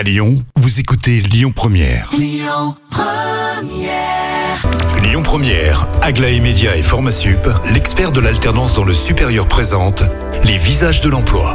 À Lyon, vous écoutez Lyon Première. Lyon Première, Aglaé Média et Formasup, l'expert de l'alternance dans le supérieur présente les visages de l'emploi.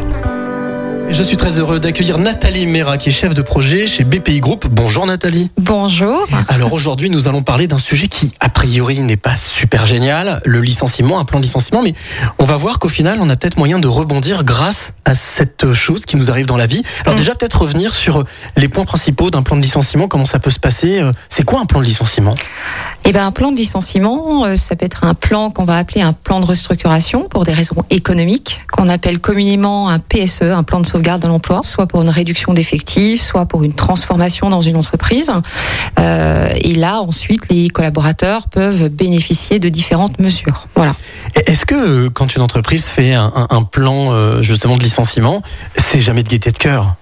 Je suis très heureux d'accueillir Nathalie Mera, qui est chef de projet chez BPI Group. Bonjour Nathalie. Bonjour. Alors aujourd'hui, nous allons parler d'un sujet qui, a priori, n'est pas super génial, le licenciement, un plan de licenciement, mais on va voir qu'au final, on a peut-être moyen de rebondir grâce à cette chose qui nous arrive dans la vie. Alors Mm. déjà, peut-être revenir sur les points principaux d'un plan de licenciement, comment ça peut se passer. euh, C'est quoi un plan de licenciement? Eh ben, un plan de licenciement, euh, ça peut être un plan qu'on va appeler un plan de restructuration pour des raisons économiques, qu'on appelle communément un PSE, un plan de sauvegarde de l'emploi, soit pour une réduction d'effectifs, soit pour une transformation dans une entreprise. Euh, et là, ensuite, les collaborateurs peuvent bénéficier de différentes mesures. Voilà. Est-ce que euh, quand une entreprise fait un, un- un plan justement de licenciement, c'est jamais de gaieté de cœur?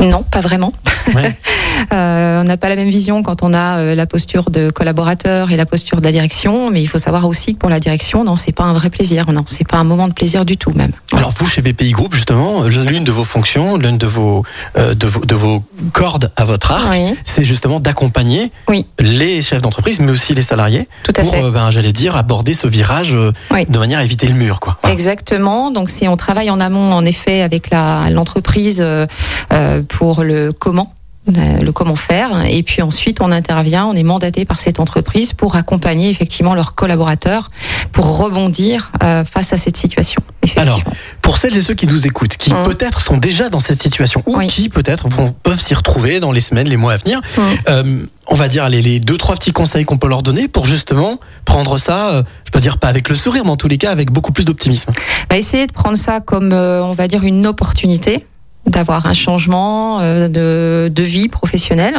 Non, pas vraiment. Ouais. Euh, on n'a pas la même vision quand on a euh, la posture de collaborateur et la posture de la direction, mais il faut savoir aussi que pour la direction, non, c'est pas un vrai plaisir, non, c'est pas un moment de plaisir du tout même. Alors vous, chez BPI Group, justement, l'une de vos fonctions, l'une de vos, euh, de vos de vos cordes à votre arc, Oui. c'est justement d'accompagner Oui. les chefs d'entreprise, mais aussi les salariés, Tout à pour, fait. euh, ben, j'allais dire, aborder ce virage euh, Oui. de manière à éviter le mur, quoi. Voilà. Exactement. Donc, si on travaille en amont, en effet, avec la- l'entreprise euh, euh, pour le comment. Euh, le comment faire et puis ensuite on intervient on est mandaté par cette entreprise pour accompagner effectivement leurs collaborateurs pour rebondir euh, face à cette situation. Alors, pour celles et ceux qui nous écoutent, qui Hum. peut-être sont déjà dans cette situation, ou Oui. qui peut-être peuvent s'y retrouver dans les semaines, les mois à venir, Hum. euh, on va dire les, les deux, trois petits conseils qu'on peut leur donner pour justement prendre ça, euh, je peux dire pas avec le sourire, mais en tous les cas avec beaucoup plus d'optimisme. bah, essayer de prendre ça comme, on va dire, une opportunité d'avoir un changement euh, de, de vie professionnelle,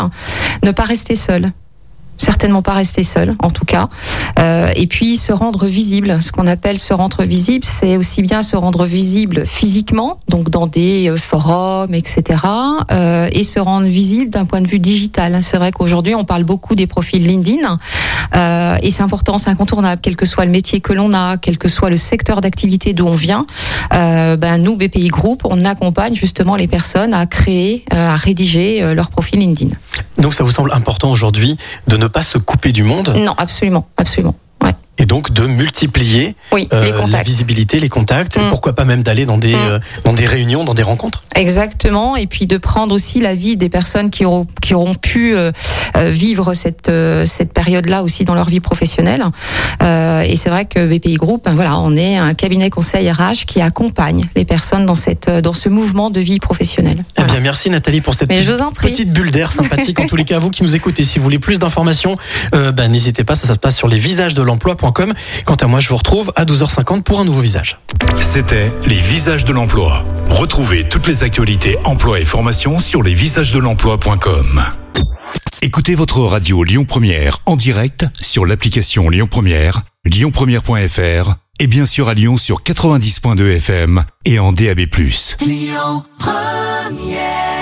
ne pas rester seul. Certainement pas rester seul, en tout cas. Euh, et puis se rendre visible. Ce qu'on appelle se rendre visible, c'est aussi bien se rendre visible physiquement, donc dans des euh, forums, etc. euh, et se rendre visible d'un point de vue digital. C'est vrai qu'aujourd'hui, on parle beaucoup des profils LinkedIn. Et c'est important, c'est incontournable, quel que soit le métier que l'on a, quel que soit le secteur d'activité d'où on vient. Ben, nous, BPI Group, on accompagne justement les personnes à créer, à rédiger leur profil LinkedIn. Donc ça vous semble important aujourd'hui de ne pas se couper du monde? Non, absolument, absolument. Donc de multiplier Oui, euh, les la contacts. visibilité, les contacts, et Mm. pourquoi pas même d'aller dans des Mm. euh, dans des réunions, dans des rencontres. Exactement, et puis de prendre aussi l'avis des personnes qui auront, qui auront pu euh, euh, vivre cette, euh, cette période-là aussi dans leur vie professionnelle. Euh, et c'est vrai que BPI Group, ben voilà, on est un cabinet conseil RH qui accompagne les personnes dans, cette, euh, dans ce mouvement de vie professionnelle. Eh bien, merci Nathalie pour cette petite bulle d'air sympathique. en tous les cas, vous qui nous écoutez, si vous voulez plus d'informations, euh, ben, n'hésitez pas, ça, ça se passe sur lesvisagesdelemploi.com. Quant à moi, je vous retrouve à 12h50 pour un nouveau visage. C'était les visages de l'emploi. Retrouvez toutes les actualités emploi et formation sur lesvisagesdelemploi.com. Écoutez votre radio Lyon Première en direct sur l'application Lyon Première, lyonpremière.fr et bien sûr à Lyon sur 90.2 FM et en DAB+. Lyon Première